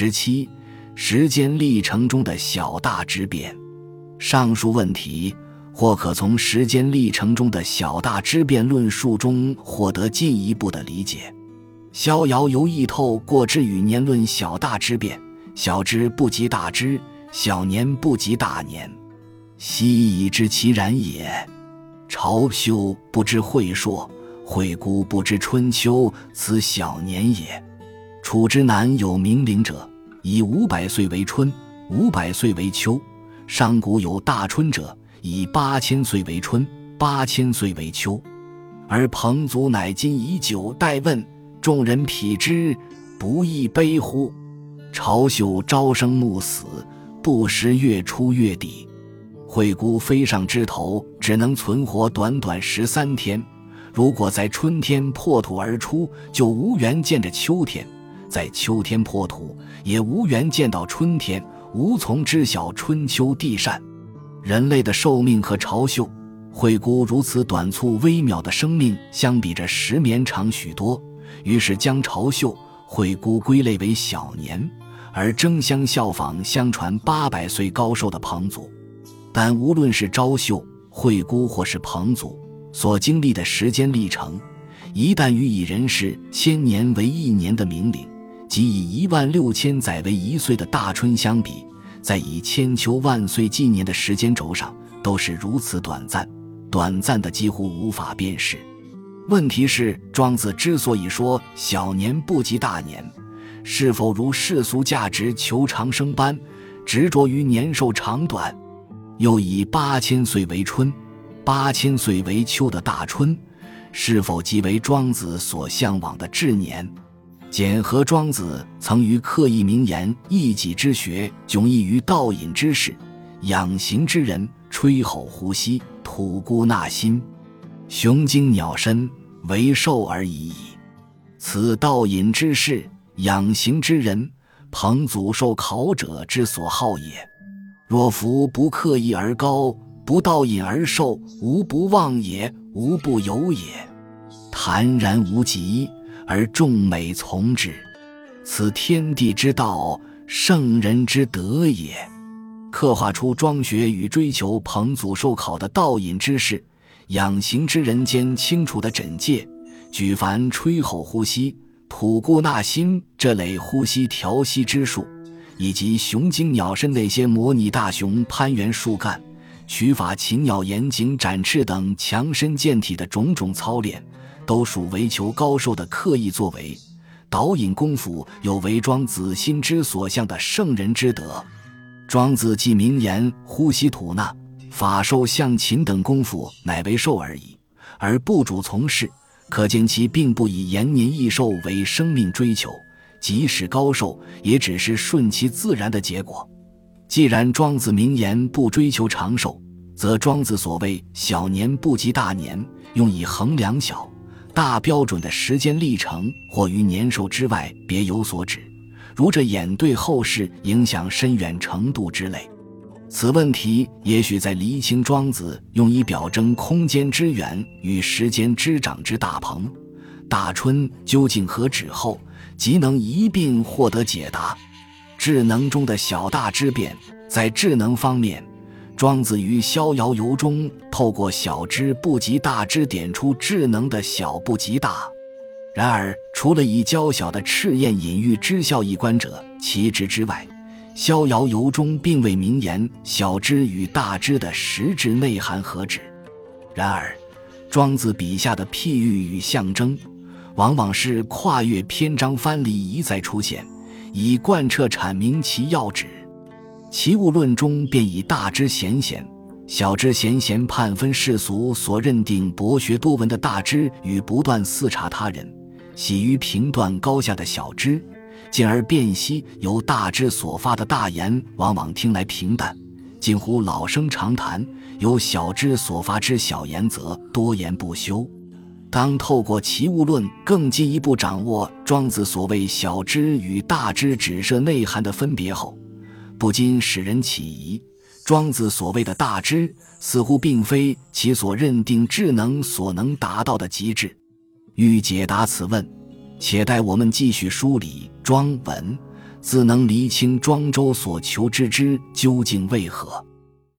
十七，时间历程中的小大之变。上述问题或可从时间历程中的小大之变论述中获得进一步的理解。逍遥游亦透过之与年论小大之变，小之不及大之，小年不及大年，昔已知其然也。朝修不知晦朔，晦姑不知春秋，此小年也。楚之南有冥灵者，以五百岁为春，五百岁为秋。上古有大春者，以八千岁为春，八千岁为秋。而彭祖乃今以九代问，众人匹之，不亦悲乎？朝秀朝生暮死，不识月出月底。惠姑飞上枝头，只能存活短短十三天。如果在春天破土而出，就无缘见着秋天；在秋天破土，也无缘见到春天。无从知晓春秋地善，人类的寿命和朝秀、惠姑如此短促微渺的生命相比着时绵长许多，于是将朝秀、惠姑归类为小年，而争相效仿相传八百岁高寿的彭祖。但无论是昭秀、惠姑或是彭祖所经历的时间历程，一旦与以人世千年为一年的明灵。即以一万六千载为一岁的大春相比，在以千秋万岁纪年的时间轴上，都是如此短暂，短暂的几乎无法辨识。问题是，庄子之所以说小年不及大年，是否如世俗价值求长生般执着于年寿长短？又以八千岁为春，八千岁为秋的大春，是否即为庄子所向往的至年？简和庄子曾于刻意名言：“一己之学，迥异于道隐之事；养形之人，吹吼呼吸，吐故纳新，雄精鸟身，为寿而已矣。此道隐之事，养形之人，彭祖受考者之所好也。若夫不刻意而高，不道隐而寿，无不忘也，无不有也。坦然无极。”而众美从之，此天地之道，圣人之德也。刻画出庄学与追求彭祖授考的道隐之事、养形之人间清楚的诊界。举凡吹吼呼吸、吐故纳新这类呼吸调息之术，以及雄鹰鸟身那些模拟大熊攀援树干、取法禽鸟严颈展翅等强身健体的种种操练。都属为求高寿的刻意作为，导引功夫有为庄子心之所向的圣人之德。庄子既名言呼吸吐纳、法寿象禽等功夫乃为寿而已，而不主从事，可见其并不以延年益寿为生命追求。即使高寿，也只是顺其自然的结果。既然庄子名言不追求长寿，则庄子所谓小年不及大年，用以衡量小。大标准的时间历程，或于年寿之外别有所指，如这眼对后世影响深远程度之类。此问题也许在厘清庄子用以表征空间之远与时间之长之大鹏、大春究竟何指后，即能一并获得解答。智能中的小大之变，在智能方面。庄子于《逍遥游》中，透过小之不及大之点出智能的小不及大。然而，除了以娇小的赤焰隐喻知效一观者其职之外，《逍遥游》中并未明言小之与大之的实质内涵何止。然而，庄子笔下的譬喻与象征，往往是跨越篇章藩篱一再出现，以贯彻阐明其要旨。《齐物论》中便以大知贤贤、小知贤贤判分世俗所认定博学多闻的大知与不断视察他人、喜于评断高下的小知，进而辨析由大知所发的大言，往往听来平淡，近乎老生常谈；由小知所发之小言，则多言不休。当透过《齐物论》更进一步掌握庄子所谓小知与大知指涉内涵的分别后，不禁使人起疑：庄子所谓的大知，似乎并非其所认定智能所能达到的极致。欲解答此问，且待我们继续梳理庄文自能厘清庄周所求之之究竟为何。